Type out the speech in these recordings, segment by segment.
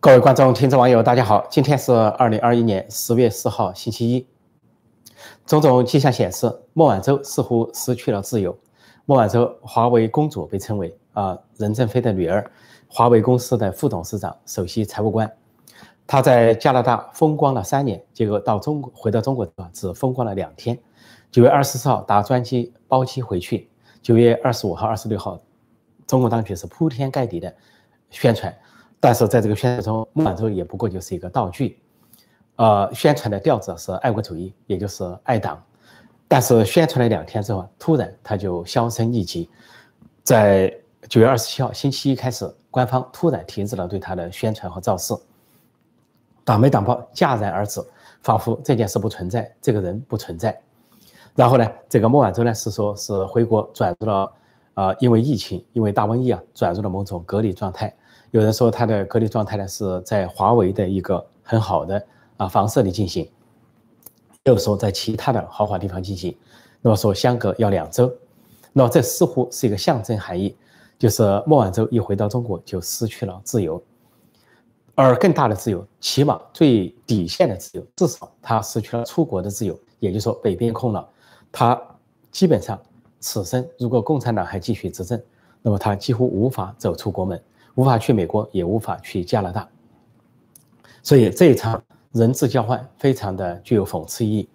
各位观众、听众、网友，大家好！今天是二零二一年十月四号，星期一。种种迹象显示，孟晚舟似乎失去了自由。孟晚舟，华为公主被称为啊，任正非的女儿，华为公司的副董事长、首席财务官。她在加拿大风光了三年，结果到中国回到中国只风光了两天。九月二十四号搭专机包机回去，九月二十五号、二十六号，中国当局是铺天盖地的宣传。但是在这个宣传中，孟晚舟也不过就是一个道具，呃，宣传的调子是爱国主义，也就是爱党。但是宣传了两天之后，突然他就销声匿迹。在九月二十七号星期一开始，官方突然停止了对他的宣传和造势，党媒党报戛然而止，仿佛这件事不存在，这个人不存在。然后呢，这个孟晚舟呢是说是回国转入了，呃，因为疫情，因为大瘟疫啊，转入了某种隔离状态。有人说他的隔离状态呢是在华为的一个很好的啊房舍里进行，又说在其他的豪华地方进行。那么说相隔要两周，那么这似乎是一个象征含义，就是孟晚舟一回到中国就失去了自由，而更大的自由，起码最底线的自由，至少他失去了出国的自由，也就是说北边空了，他基本上此生如果共产党还继续执政，那么他几乎无法走出国门。无法去美国，也无法去加拿大，所以这一场人质交换非常的具有讽刺意义。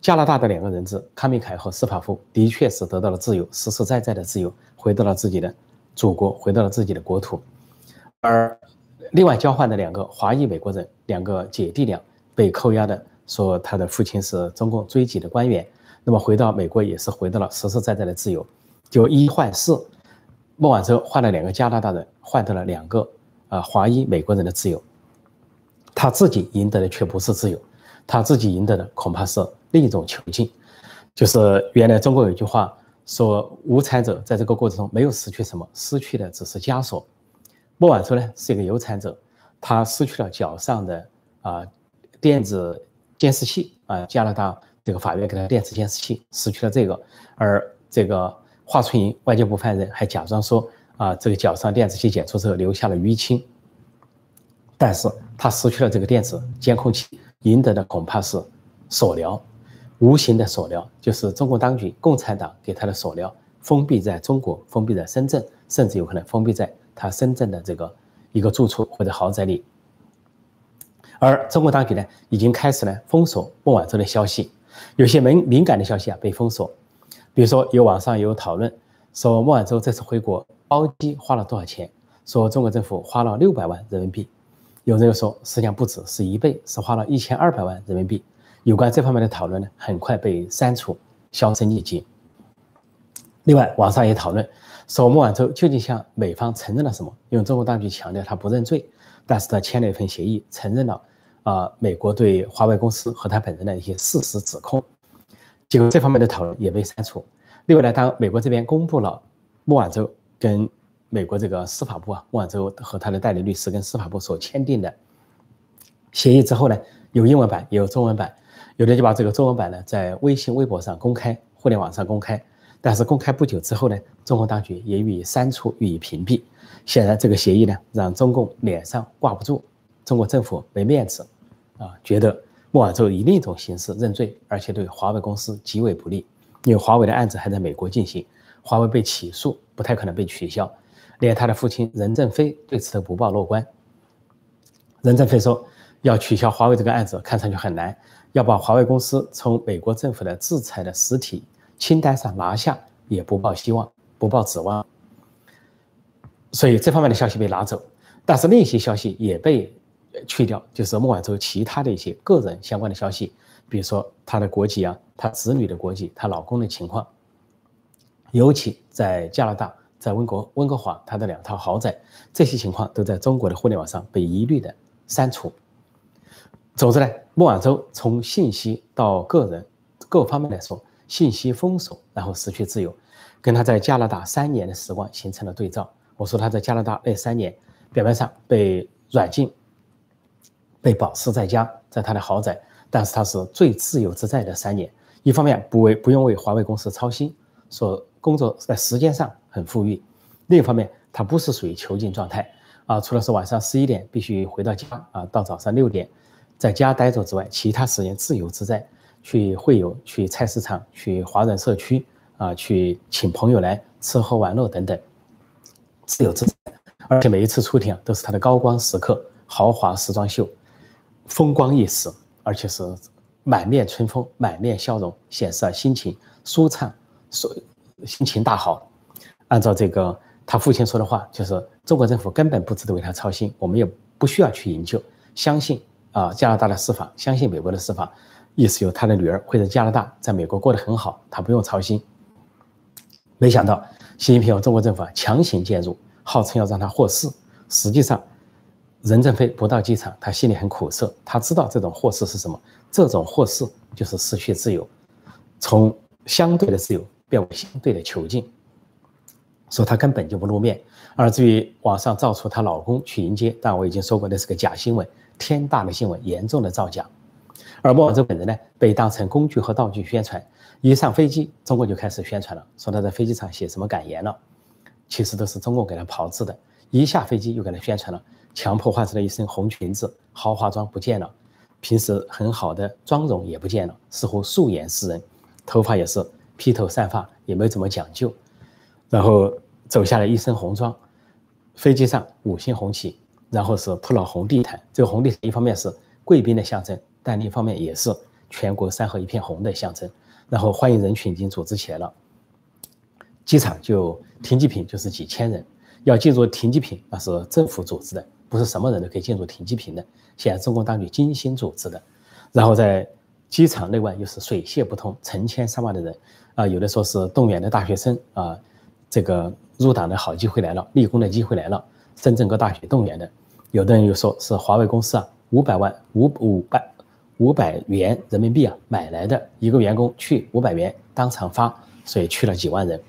加拿大的两个人质康明凯和斯帕夫的确是得到了自由，实实在在的自由，回到了自己的祖国，回到了自己的国土。而另外交换的两个华裔美国人，两个姐弟俩被扣押的，说他的父亲是中共追击的官员，那么回到美国也是回到了实实在在的自由，就一换四。孟晚舟换了两个加拿大人，换得了两个啊华裔美国人的自由，他自己赢得的却不是自由，他自己赢得的恐怕是另一种囚禁。就是原来中国有句话说，无产者在这个过程中没有失去什么，失去的只是枷锁。孟晚舟呢是一个有产者，他失去了脚上的啊电子监视器啊，加拿大这个法院给他电子监视器，失去了这个，而这个。华春莹外交部发言人还假装说：“啊，这个脚上电子器检出之后留下了淤青，但是他失去了这个电子监控器，赢得的恐怕是锁疗，无形的锁疗，就是中国当局、共产党给他的锁疗，封闭在中国，封闭在深圳，甚至有可能封闭在他深圳的这个一个住处或者豪宅里。而中国当局呢，已经开始呢封锁孟晚舟的消息，有些敏敏感的消息啊被封锁。”比如说，有网上有讨论说，孟晚舟这次回国包机花了多少钱？说中国政府花了六百万人民币。有人又说，实际上不止，是一倍，是花了一千二百万人民币。有关这方面的讨论呢，很快被删除，销声匿迹。另外，网上也讨论说，孟晚舟究竟向美方承认了什么？因为中国当局强调他不认罪，但是他签了一份协议，承认了啊，美国对华为公司和他本人的一些事实指控。结果这方面的讨论也被删除。另外呢，当美国这边公布了孟晚舟跟美国这个司法部啊，孟晚舟和他的代理律师跟司法部所签订的协议之后呢，有英文版也有中文版，有的就把这个中文版呢在微信、微博上公开，互联网上公开。但是公开不久之后呢，中国当局也予以删除、予以屏蔽。显然，这个协议呢，让中共脸上挂不住，中国政府没面子啊，觉得。孟晚舟以另一种形式认罪，而且对华为公司极为不利，因为华为的案子还在美国进行，华为被起诉不太可能被取消，连他的父亲任正非对此都不抱乐观。任正非说，要取消华为这个案子看上去很难，要把华为公司从美国政府的制裁的实体清单上拿下也不抱希望，不抱指望。所以这方面的消息被拿走，但是另一些消息也被。去掉就是孟晚舟其他的一些个人相关的消息，比如说她的国籍啊，她子女的国籍，她老公的情况，尤其在加拿大，在温哥温哥华，她的两套豪宅，这些情况都在中国的互联网上被一律的删除。总之呢，孟晚舟从信息到个人各方面来说，信息封锁，然后失去自由，跟他在加拿大三年的时光形成了对照。我说他在加拿大那三年，表面上被软禁。被保释在家，在他的豪宅，但是他是最自由自在的三年。一方面不为不用为华为公司操心，说工作在时间上很富裕；另一方面，他不是属于囚禁状态，啊，除了是晚上十一点必须回到家啊，到早上六点在家待着之外，其他时间自由自在，去会友、去菜市场、去华人社区啊，去请朋友来吃喝玩乐等等，自由自在。而且每一次出庭都是他的高光时刻，豪华时装秀，风光一时，而且是满面春风、满面笑容，显示了心情舒畅，说心情大好。按照这个他父亲说的话，就是中国政府根本不值得为他操心，我们也不需要去营救，相信啊加拿大的司法，相信美国的司法，意思有他的女儿会在加拿大，在美国过得很好，他不用操心。没想到习近平和中国政府强行介入。号称要让他获释，实际上，任正非不到机场，他心里很苦涩。他知道这种祸事是什么？这种祸事就是失去自由，从相对的自由变为相对的囚禁。说他根本就不露面。而至于网上造出她老公去迎接，但我已经说过，那是个假新闻，天大的新闻，严重的造假。而莫晚舟本人呢，被当成工具和道具宣传。一上飞机，中国就开始宣传了，说他在飞机上写什么感言了。其实都是中共给他炮制的，一下飞机又给他宣传了，强迫换成了一身红裙子，豪华装不见了，平时很好的妆容也不见了，似乎素颜示人，头发也是披头散发，也没怎么讲究，然后走下来一身红装，飞机上五星红旗，然后是铺了红地毯，这个红地毯一方面是贵宾的象征，但另一方面也是全国山河一片红的象征，然后欢迎人群已经组织起来了。机场就停机坪就是几千人，要进入停机坪那是政府组织的，不是什么人都可以进入停机坪的。现在中共当局精心组织的，然后在机场内外又是水泄不通，成千上万的人啊，有的说是动员的大学生啊，这个入党的好机会来了，立功的机会来了，深圳各大学动员的，有的人又说是华为公司啊，五百万五五百五百元人民币啊买来的，一个员工去五百元当场发，所以去了几万人。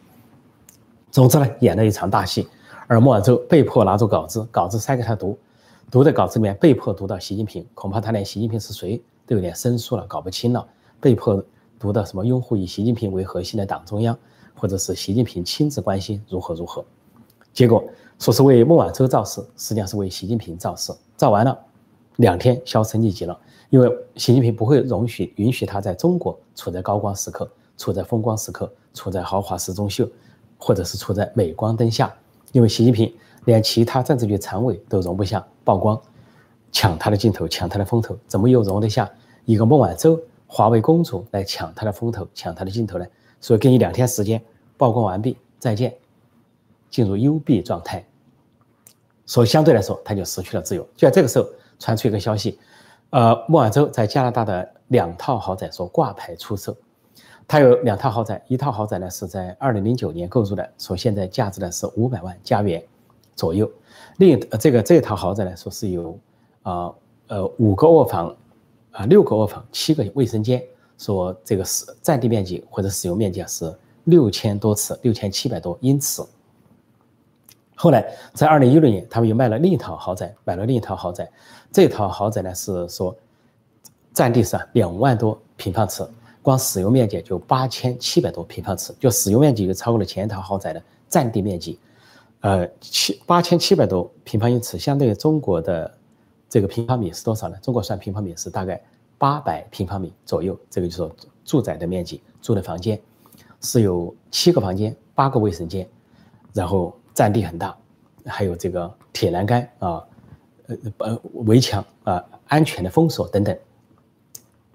总之呢，演了一场大戏，而莫晚舟被迫拿出稿子，稿子塞给他读，读的稿子里面被迫读到习近平，恐怕他连习近平是谁都有点生疏了，搞不清了。被迫读到什么拥护以习近平为核心的党中央，或者是习近平亲自关心如何如何。结果说是为孟晚舟造势，实际上是为习近平造势。造完了，两天销声匿迹了，因为习近平不会容许允许他在中国处在高光时刻，处在风光时刻，处在豪华时装秀。或者是处在镁光灯下，因为习近平连其他政治局常委都容不下曝光，抢他的镜头，抢他的风头，怎么又容得下一个孟晚舟华为公主来抢他的风头，抢他的镜头呢？所以给你两天时间，曝光完毕，再见，进入幽闭状态。所以相对来说，他就失去了自由。就在这个时候，传出一个消息，呃，孟晚舟在加拿大的两套豪宅说挂牌出售。他有两套豪宅，一套豪宅呢是在二零零九年购入的，说现在价值呢是五百万加元左右。另这个这套豪宅呢，说是有啊呃五个卧房啊六个卧房七个卫生间，说这个是占地面积或者使用面积啊是六千多尺，六千七百多英尺。后来在二零一六年，他们又卖了另一套豪宅，买了另一套豪宅，这套豪宅呢是说占地是两万多平方尺。光使用面积就八千七百多平方尺，就使用面积就超过了前一套豪宅的占地面积，呃，七八千七百多平方英尺，相对于中国的这个平方米是多少呢？中国算平方米是大概八百平方米左右，这个就是说住宅的面积，住的房间是有七个房间，八个卫生间，然后占地很大，还有这个铁栏杆啊，呃呃围墙啊，安全的封锁等等。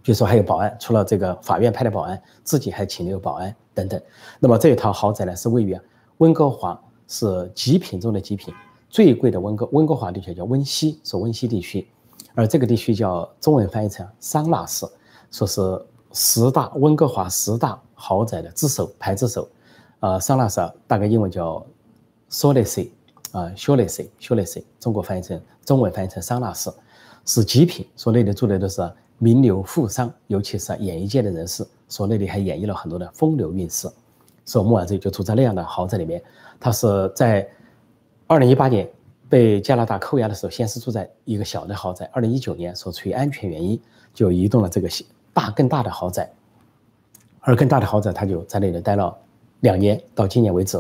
比如说还有保安，除了这个法院派的保安，自己还请了有保安等等。那么这一套豪宅呢，是位于温哥华，是极品中的极品，最贵的温哥温哥华地区叫温西，是温西地区，而这个地区叫中文翻译成桑拿市，说是十大温哥华十大豪宅的之首，排之首。呃，桑拿市大概英文叫 s o l i c y 啊 s o l i c y s o l i c y 中国翻译成中文翻译成桑拿市，是极品，说那里住的都是。名流富商，尤其是演艺界的人士，所那里还演绎了很多的风流韵事。说孟晚舟就住在那样的豪宅里面，他是在二零一八年被加拿大扣押的时候，先是住在一个小的豪宅。二零一九年说出于安全原因，就移动了这个大更大的豪宅，而更大的豪宅他就在那里待了两年，到今年为止，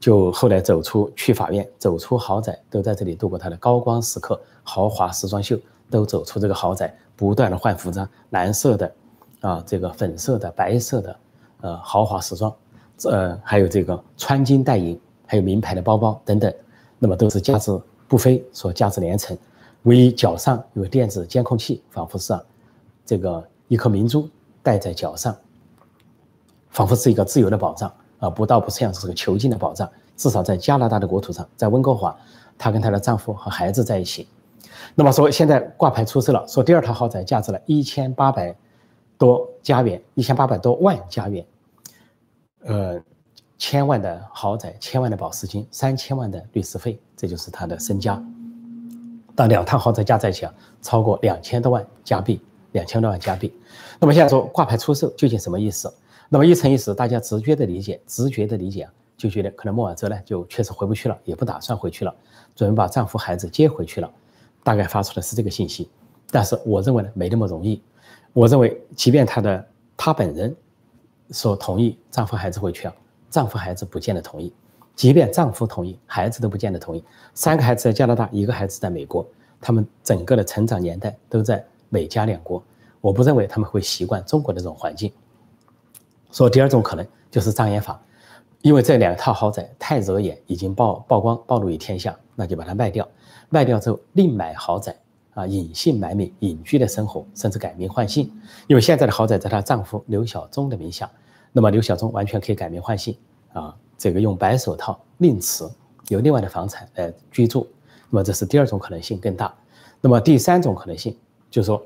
就后来走出去法院，走出豪宅，都在这里度过他的高光时刻，豪华时装秀都走出这个豪宅，不断的换服装，蓝色的，啊，这个粉色的、白色的，呃，豪华时装，呃，还有这个穿金戴银，还有名牌的包包等等，那么都是价值不菲，说价值连城，唯一脚上有电子监控器，仿佛是这个一颗明珠戴在脚上，仿佛是一个自由的保障。啊，不倒不像是个囚禁的保障，至少在加拿大的国土上，在温哥华，她跟她的丈夫和孩子在一起。那么说现在挂牌出售了，说第二套豪宅价值了一千八百多加元，一千八百多万加元，呃，千万的豪宅，千万的保释金，三千万的律师费，这就是她的身家。但两套豪宅加在一起啊，超过两千多万加币，两千多万加币。那么现在说挂牌出售究竟什么意思？那么一层意思，大家直觉的理解，直觉的理解啊，就觉得可能莫尔哲呢就确实回不去了，也不打算回去了，准备把丈夫孩子接回去了，大概发出的是这个信息。但是我认为呢，没那么容易。我认为，即便她的她本人说同意丈夫孩子回去啊，丈夫孩子不见得同意；即便丈夫同意，孩子都不见得同意。三个孩子在加拿大，一个孩子在美国，他们整个的成长年代都在美加两国，我不认为他们会习惯中国的这种环境。说第二种可能就是障眼法，因为这两套豪宅太惹眼，已经曝曝光暴露于天下，那就把它卖掉。卖掉之后另买豪宅啊，隐姓埋名，隐居的生活，甚至改名换姓。因为现在的豪宅在她丈夫刘晓忠的名下，那么刘晓忠完全可以改名换姓啊，这个用白手套另持，有另外的房产来居住。那么这是第二种可能性更大。那么第三种可能性就是说，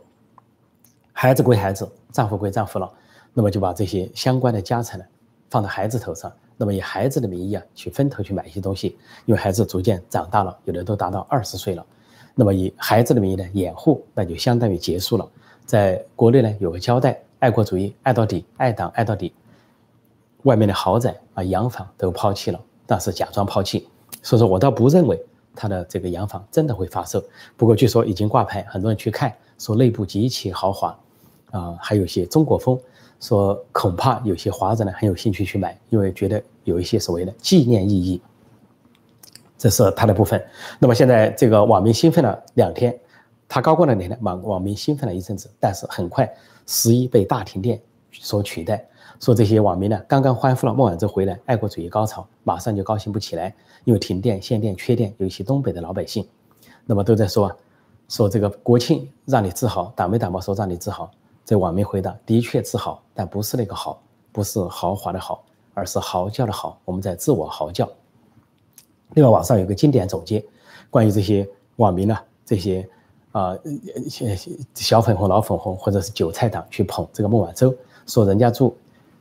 孩子归孩子，丈夫归丈夫了。那么就把这些相关的家产呢，放在孩子头上，那么以孩子的名义啊，去分头去买一些东西，因为孩子逐渐长大了，有的都达到二十岁了，那么以孩子的名义呢掩护，那就相当于结束了。在国内呢有个交代，爱国主义爱到底，爱党爱到底，外面的豪宅啊洋房都抛弃了，但是假装抛弃，所以说我倒不认为他的这个洋房真的会发售。不过据说已经挂牌，很多人去看，说内部极其豪华，啊，还有些中国风。说恐怕有些华人呢很有兴趣去买，因为觉得有一些所谓的纪念意义，这是他的部分。那么现在这个网民兴奋了两天，他高光了两天，网网民兴奋了一阵子，但是很快十一被大停电所取代。说这些网民呢刚刚欢呼了孟晚舟回来，爱国主义高潮，马上就高兴不起来，因为停电、限电、缺电，有一些东北的老百姓，那么都在说，说这个国庆让你自豪，打没打嘛？说让你自豪。这网民回答：“的确自豪，但不是那个豪，不是豪华的豪，而是嚎叫的嚎。我们在自我嚎叫。”另外，网上有个经典总结，关于这些网民呢，这些啊小粉红、老粉红或者是韭菜党去捧这个孟晚舟，说人家住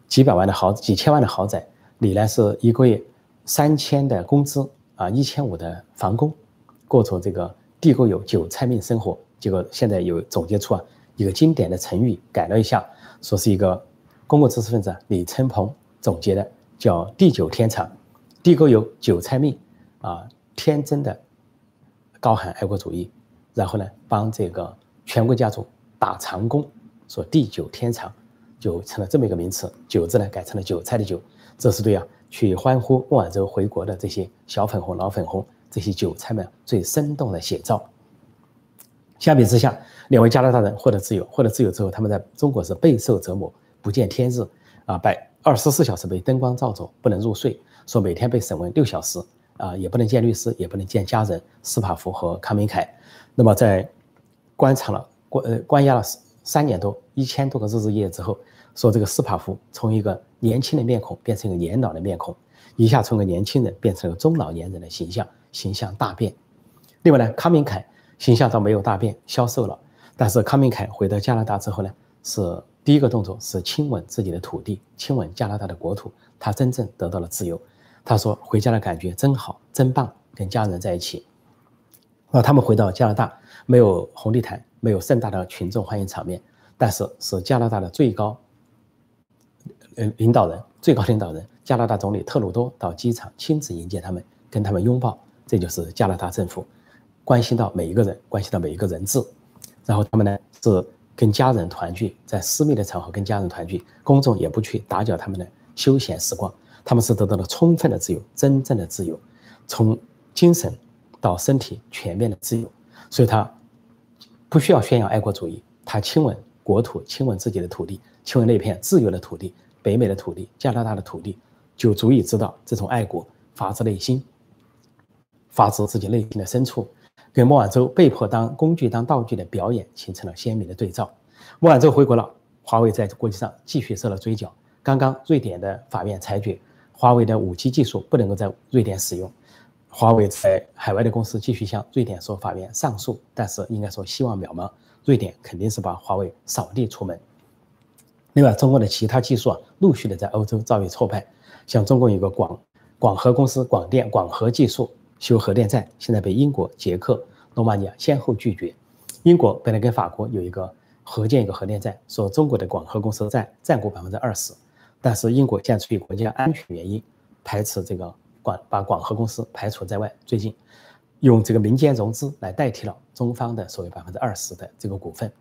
几百万的豪、几千万的豪宅，你呢是一个月三千的工资啊，一千五的房工，过着这个地沟油韭菜命生活。结果现在有总结出啊。一个经典的成语改了一下，说是一个公共知识分子李承鹏总结的，叫“地久天长”，地沟油韭菜命啊，天真的高喊爱国主义，然后呢帮这个权贵家族打长工，说地久天长，就成了这么一个名词。韭字呢改成了韭菜的韭，这是对啊去欢呼孟晚舟回国的这些小粉红、老粉红这些韭菜们最生动的写照。相比之下。两位加拿大人获得自由，获得自由之后，他们在中国是备受折磨，不见天日啊，百二十四小时被灯光照着，不能入睡，说每天被审问六小时啊，也不能见律师，也不能见家人。斯帕夫和康明凯，那么在关查了关呃关押了三年多，一千多个日日夜夜之后，说这个斯帕夫从一个年轻的面孔变成一个年老的面孔，一下从个年轻人变成了中老年人的形象，形象大变。另外呢，康明凯形象倒没有大变，消瘦了。但是康明凯回到加拿大之后呢，是第一个动作是亲吻自己的土地，亲吻加拿大的国土，他真正得到了自由。他说回家的感觉真好，真棒，跟家人在一起。那他们回到加拿大，没有红地毯，没有盛大的群众欢迎场面，但是是加拿大的最高，呃领导人，最高领导人加拿大总理特鲁多到机场亲自迎接他们，跟他们拥抱，这就是加拿大政府关心到每一个人，关心到每一个人质。然后他们呢是跟家人团聚，在私密的场合跟家人团聚，公众也不去打搅他们的休闲时光。他们是得到了充分的自由，真正的自由，从精神到身体全面的自由。所以，他不需要宣扬爱国主义，他亲吻国土，亲吻自己的土地，亲吻那片自由的土地，北美的土地，加拿大的土地，就足以知道这种爱国发自内心，发自自己内心的深处。跟莫晚舟被迫当工具、当道具的表演形成了鲜明的对照。莫晚舟回国了，华为在国际上继续受了追缴。刚刚瑞典的法院裁决，华为的五 G 技术不能够在瑞典使用。华为在海外的公司继续向瑞典说法院上诉，但是应该说希望渺茫，瑞典肯定是把华为扫地出门。另外，中国的其他技术啊，陆续的在欧洲遭遇挫败，像中国有个广广核公司广电广核技术。修核电站现在被英国、捷克、罗马尼亚先后拒绝。英国本来跟法国有一个合建一个核电站，说中国的广核公司占占股百分之二十，但是英国现在出于国家安全原因，排斥这个广把广核公司排除在外。最近用这个民间融资来代替了中方的所谓百分之二十的这个股份。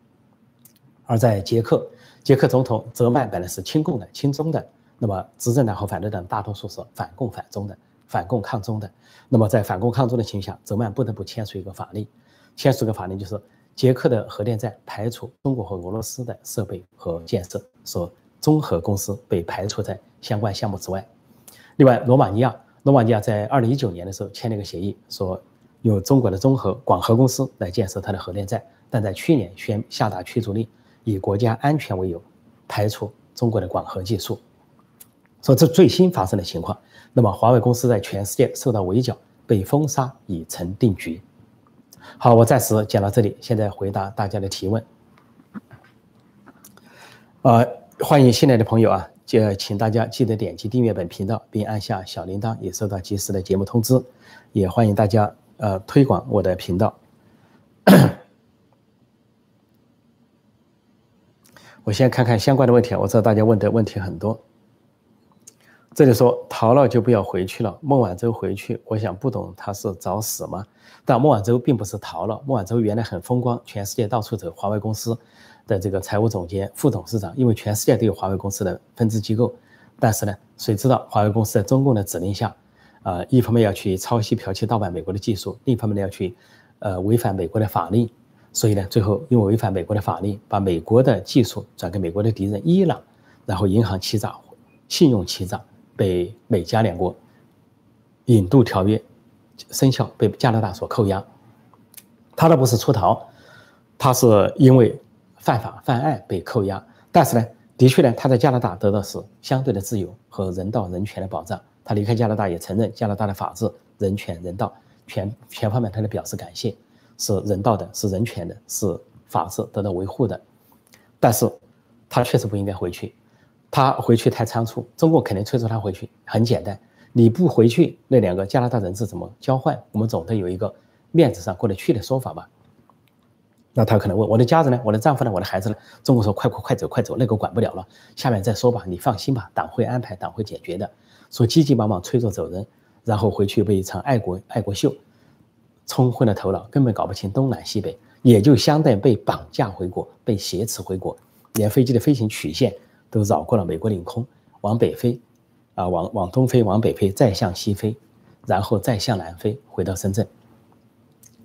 而在捷克，捷克总统泽曼本来是亲共的、亲中的，那么执政党和反对党大多数是反共反中的。反共抗中的，那么在反共抗中的情况下，泽曼不得不签署一个法令，签署一个法令就是捷克的核电站排除中国和俄罗斯的设备和建设，说中核公司被排除在相关项目之外。另外，罗马尼亚，罗马尼亚在二零一九年的时候签了一个协议，说由中国的中核广核公司来建设它的核电站，但在去年宣下达驱逐令，以国家安全为由，排除中国的广核技术。说这最新发生的情况。那么，华为公司在全世界受到围剿，被封杀已成定局。好，我暂时讲到这里，现在回答大家的提问。呃，欢迎新来的朋友啊，就请大家记得点击订阅本频道，并按下小铃铛，也收到及时的节目通知。也欢迎大家呃推广我的频道。我先看看相关的问题，我知道大家问的问题很多。这里说逃了就不要回去了。孟晚舟回去，我想不懂他是找死吗？但孟晚舟并不是逃了。孟晚舟原来很风光，全世界到处走。华为公司的这个财务总监、副董事长，因为全世界都有华为公司的分支机构。但是呢，谁知道华为公司在中共的指令下，呃，一方面要去抄袭、剽窃、盗版美国的技术，另一方面呢要去，呃，违反美国的法令。所以呢，最后因为违反美国的法令，把美国的技术转给美国的敌人伊朗，然后银行欺诈、信用欺诈。被美加两国引渡条约生效，被加拿大所扣押。他倒不是出逃，他是因为犯法犯案被扣押。但是呢，的确呢，他在加拿大得到是相对的自由和人道人权的保障。他离开加拿大也承认加拿大的法治、人权、人道全全方面，他都表示感谢，是人道的，是人权的，是法治得到维护的。但是，他确实不应该回去。他回去太仓促，中共肯定催促他回去。很简单，你不回去，那两个加拿大人质怎么交换？我们总得有一个面子上过得去的说法吧？那他可能问我的家人呢？我的丈夫呢？我的孩子呢？中国说快快快走快走，那个管不了了，下面再说吧。你放心吧，党会安排，党会解决的。说急急忙忙催着走人，然后回去被一场爱国爱国秀冲昏了头脑，根本搞不清东南西北，也就相当于被绑架回国，被挟持回国，连飞机的飞行曲线。都绕过了美国领空，往北飞，啊，往往东飞，往北飞，再向西飞，然后再向南飞，回到深圳。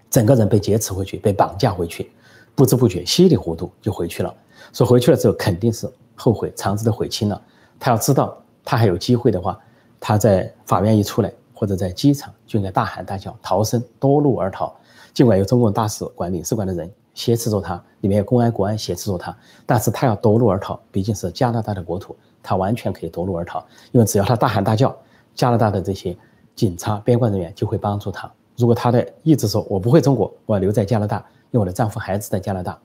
整个人被劫持回去，被绑架回去，不知不觉稀里糊涂就回去了。说回去了之后肯定是后悔，肠子都悔青了。他要知道他还有机会的话，他在法院一出来，或者在机场就应该大喊大叫逃生，夺路而逃。尽管有中共大使馆、领事馆的人。挟持着他，里面有公安、国安挟持着他，但是他要夺路而逃，毕竟是加拿大的国土，他完全可以夺路而逃，因为只要他大喊大叫，加拿大的这些警察、边关人员就会帮助他。如果他的意志说“我不会中国，我要留在加拿大，因为我的丈夫、孩子在加拿大”，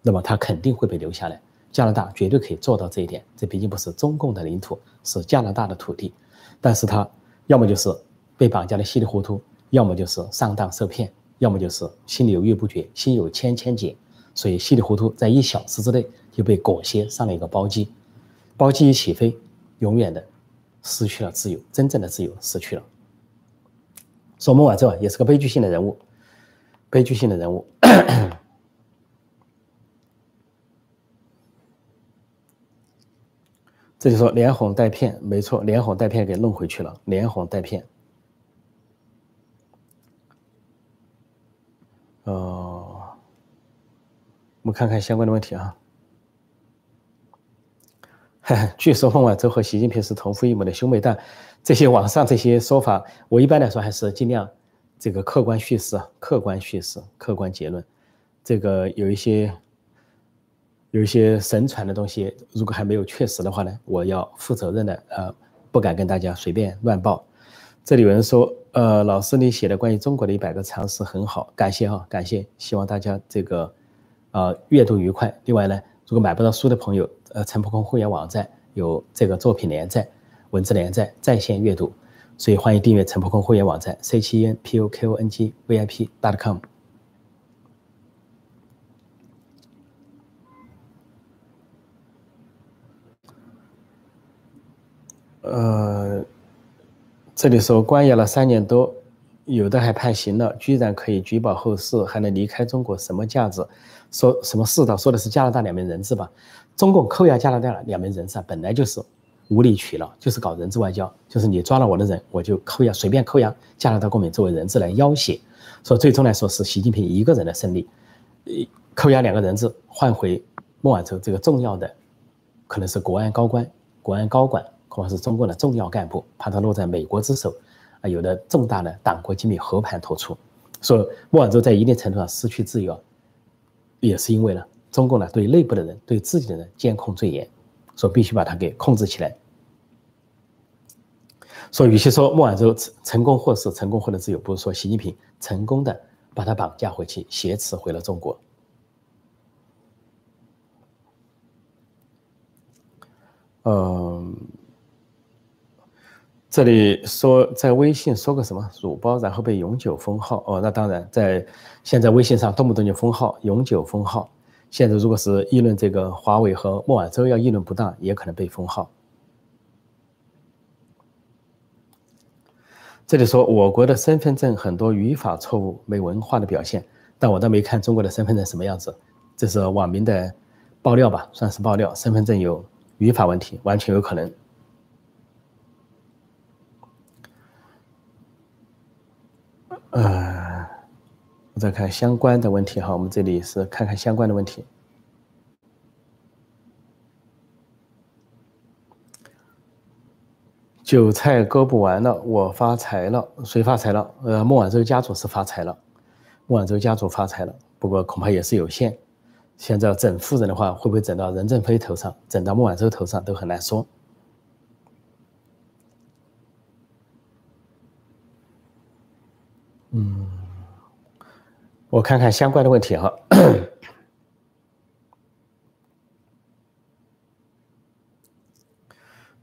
那么他肯定会被留下来。加拿大绝对可以做到这一点，这毕竟不是中共的领土，是加拿大的土地。但是他要么就是被绑架的稀里糊涂，要么就是上当受骗。要么就是心里犹豫不决，心有千千结，所以稀里糊涂在一小时之内就被裹挟上了一个包机，包机一起飞，永远的失去了自由，真正的自由失去了。说孟晚舟啊，也是个悲剧性的人物，悲剧性的人物。这就说连哄带骗，没错，连哄带骗给弄回去了，连哄带骗。哦，我们看看相关的问题啊。据说孟晚舟和习近平是同父异母的兄妹，但这些网上这些说法，我一般来说还是尽量这个客观叙事，客观叙事，客观结论。这个有一些有一些神传的东西，如果还没有确实的话呢，我要负责任的，呃，不敢跟大家随便乱报。这里有人说，呃，老师你写的关于中国的一百个常识很好，感谢哈，感谢，希望大家这个啊阅读愉快。另外呢，如果买不到书的朋友，呃，陈破空会员网站有这个作品连载、文字连载、在线阅读，所以欢迎订阅陈破空会员网站 c 七 n p o k o n g v i p dot com。呃，这里说关押了三年多，有的还判刑了，居然可以举报后事，还能离开中国，什么价值？说什么世道？说的是加拿大两名人质吧？中共扣押加拿大两名人质，本来就是无理取闹，就是搞人质外交，就是你抓了我的人，我就扣押，随便扣押加拿大公民作为人质来要挟。说最终来说是习近平一个人的胜利，扣押两个人质换回孟晚舟这个重要的，可能是国安高官、国安高管。恐怕是中共的重要干部，怕他落在美国之手，啊，有的重大的党国机密和盘托出，说莫晚舟在一定程度上失去自由，也是因为呢，中共呢对内部的人、对自己的人监控最严，说必须把他给控制起来。说与其说莫晚舟成成功获释、成功获得自由，不如说习近平成功的把他绑架回去，挟持回了中国。嗯。这里说在微信说个什么辱包，然后被永久封号哦，那当然在现在微信上动不动就封号，永久封号。现在如果是议论这个华为和莫晚舟要议论不当，也可能被封号。这里说我国的身份证很多语法错误，没文化的表现，但我倒没看中国的身份证什么样子，这是网民的爆料吧，算是爆料，身份证有语法问题，完全有可能。再看相关的问题哈，我们这里是看看相关的问题。韭菜割不完了，我发财了，谁发财了？呃，孟晚舟家族是发财了，孟晚舟家族发财了，不过恐怕也是有限。现在整富人的话，会不会整到任正非头上，整到孟晚舟头上都很难说。嗯，我看看相关的问题哈。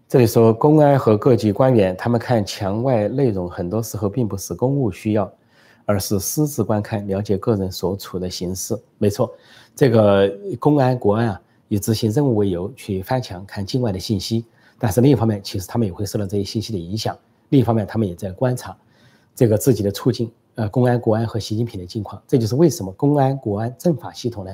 这里说，公安和各级官员，他们看墙外内容，很多时候并不是公务需要，而是私自观看，了解个人所处的形势。没错，这个公安、国安啊，以执行任务为由去翻墙看境外的信息，但是另一方面，其实他们也会受到这些信息的影响。另一方面，他们也在观察这个自己的处境。呃，公安、国安和习近平的境况，这就是为什么公安、国安、政法系统呢？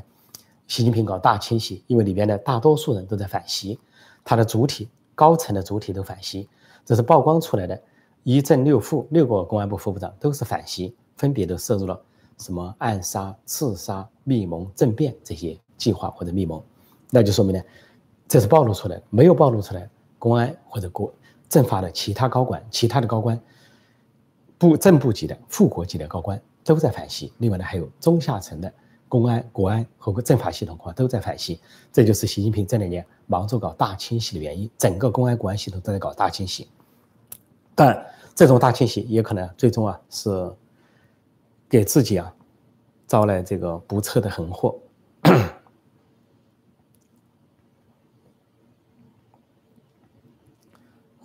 习近平搞大清洗，因为里边的大多数人都在反习，他的主体、高层的主体都反习，这是曝光出来的。一正六副六个公安部副部长都是反习，分别都涉入了什么暗杀、刺杀、密谋、政变这些计划或者密谋，那就说明呢，这是暴露出来，没有暴露出来，公安或者国政法的其他高管、其他的高官。部正部级的副国级的高官都在反袭，另外呢还有中下层的公安、国安和政法系统，都在反袭。这就是习近平这两年忙着搞大清洗的原因，整个公安、国安系统都在搞大清洗。但这种大清洗也可能最终啊是给自己啊招来这个不测的横祸。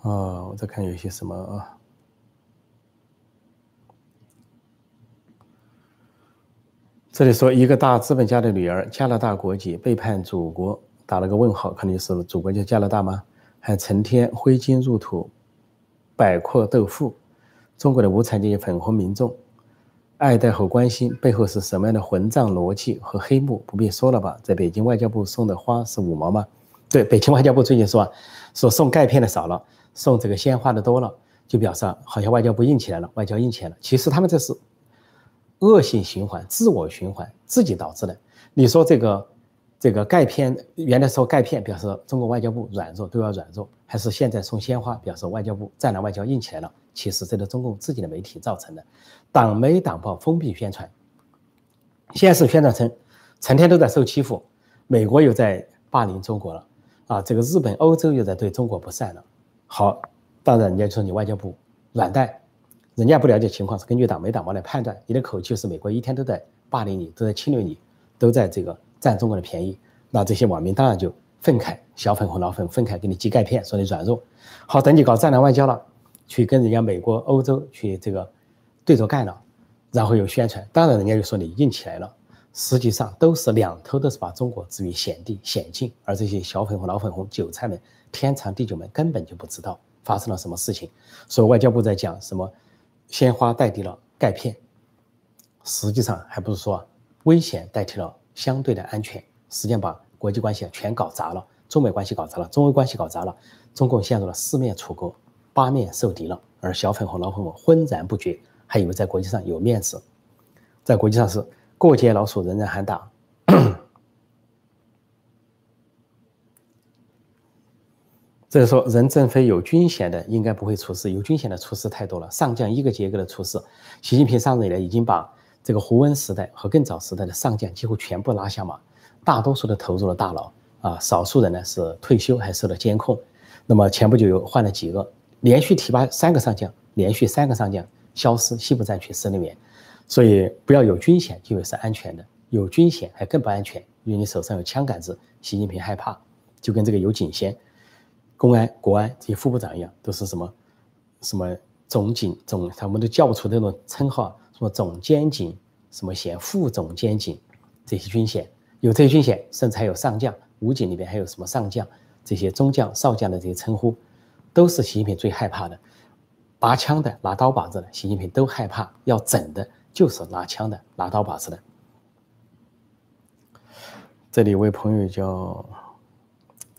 啊，我再看有些什么啊。这里说，一个大资本家的女儿，加拿大国籍，背叛祖国，打了个问号，肯定是祖国就加拿大吗？还成天挥金如土，摆阔斗富，中国的无产阶级粉红民众，爱戴和关心，背后是什么样的混账逻辑和黑幕？不必说了吧？在北京外交部送的花是五毛吗？对，北京外交部最近说，说送钙片的少了，送这个鲜花的多了，就表示好像外交部硬起来了，外交硬起来了。其实他们这是恶性循环、自我循环，自己导致的。你说这个这个钙片，原来说钙片表示中国外交部软弱，都要软弱，还是现在送鲜花表示外交部战狼外交硬起来了？其实这是中共自己的媒体造成的，党媒党报封闭宣传，先是宣传成成天都在受欺负，美国又在霸凌中国了。啊，这个日本、欧洲又在对中国不善了。好，当然人家说你外交部软蛋，人家不了解情况，是根据党媒党报来判断。你的口气是美国一天都在霸凌你，都在侵略你，都在这个占中国的便宜。那这些网民当然就愤慨，小粉红、老粉愤慨，给你寄钙片，说你软弱。好，等你搞战狼外交了，去跟人家美国、欧洲去这个对着干了，然后又宣传，当然人家就说你硬起来了。实际上都是两头都是把中国置于险地险境，而这些小粉红、老粉红、韭菜们、天长地久们根本就不知道发生了什么事情。所以外交部在讲什么鲜花代替了钙片，实际上还不是说危险代替了相对的安全，实际上把国际关系全搞砸了，中美关系搞砸了，中欧关系搞砸了，中共陷入了四面楚歌、八面受敌了。而小粉红、老粉红浑然不觉，还以为在国际上有面子，在国际上是。过街老鼠，人人喊打。这是说，任正非有军衔的应该不会出事，有军衔的出事太多了，上将一个接一个的出事。习近平上任以来，已经把这个胡温时代和更早时代的上将几乎全部拉下马，大多数的投入了大牢啊，少数人呢是退休还受到监控。那么前不久又换了几个，连续提拔三个上将，连续三个上将消失，西部战区司令员。所以不要有军衔就以为是安全的，有军衔还更不安全，因为你手上有枪杆子，习近平害怕，就跟这个有警衔、公安、国安这些副部长一样，都是什么什么总警、总，他们都叫不出那种称号，什么总监警、什么衔、副总监警这些军衔，有这些军衔，甚至还有上将，武警里边还有什么上将，这些中将、少将的这些称呼，都是习近平最害怕的，拔枪的、拿刀把子的，习近平都害怕，要整的。就是拿枪的，拿刀把子的。这里有位朋友叫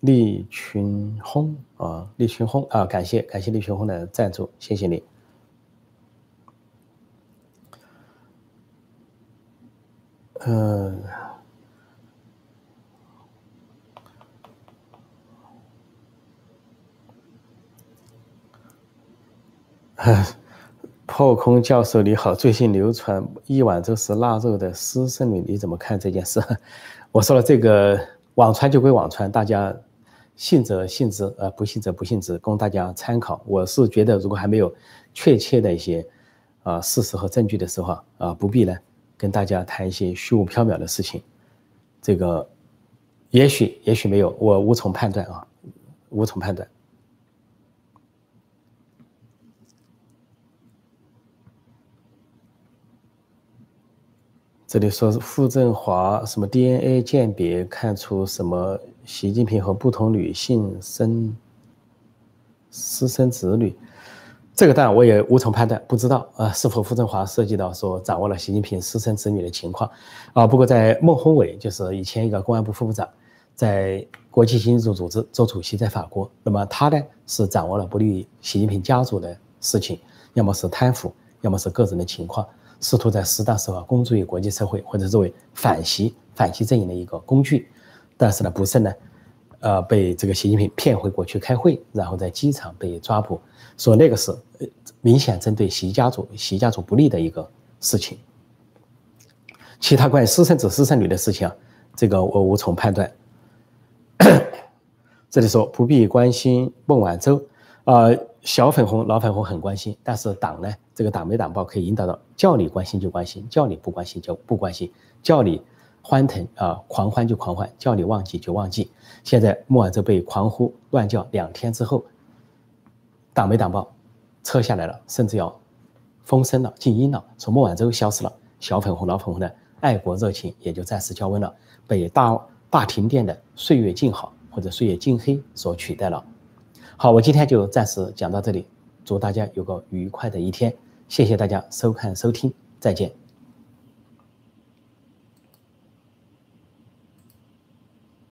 利群轰啊，利群轰啊，感谢感谢利群轰的赞助，谢谢你。嗯，破空教授你好，最近流传一碗粥是腊肉的私生女，你怎么看这件事？我说了，这个网传就归网传，大家信则信之，呃，不信则不信之，供大家参考。我是觉得，如果还没有确切的一些啊事实和证据的时候啊，不必呢跟大家谈一些虚无缥缈的事情。这个也许也许没有，我无从判断啊，无从判断。这里说是傅政华什么 DNA 鉴别看出什么习近平和不同女性生私生子女，这个当然我也无从判断，不知道啊是否傅政华涉及到说掌握了习近平私生子女的情况啊？不过在孟宏伟就是以前一个公安部副部长，在国际刑警组织做主席，在法国，那么他呢是掌握了不利于习近平家族的事情，要么是贪腐，要么是个人的情况。试图在适当时候公诸于国际社会，或者作为反习反习阵营的一个工具，但是呢，不慎呢，呃，被这个习近平骗回国去开会，然后在机场被抓捕，说那个是明显针对习家族、习家族不利的一个事情。其他关于私生子、私生女的事情啊，这个我无从判断。这里说不必关心孟晚舟。呃，小粉红、老粉红很关心，但是党呢，这个党媒党报可以引导到，叫你关心就关心，叫你不关心就不关心，叫你欢腾啊狂欢就狂欢，叫你忘记就忘记。现在莫晚舟被狂呼乱叫两天之后，党媒党报撤下来了，甚至要封声了、静音了，说莫晚舟消失了，小粉红、老粉红的爱国热情也就暂时降温了，被大大停电的岁月静好或者岁月静黑所取代了。好，我今天就暂时讲到这里，祝大家有个愉快的一天，谢谢大家收看收听，再见。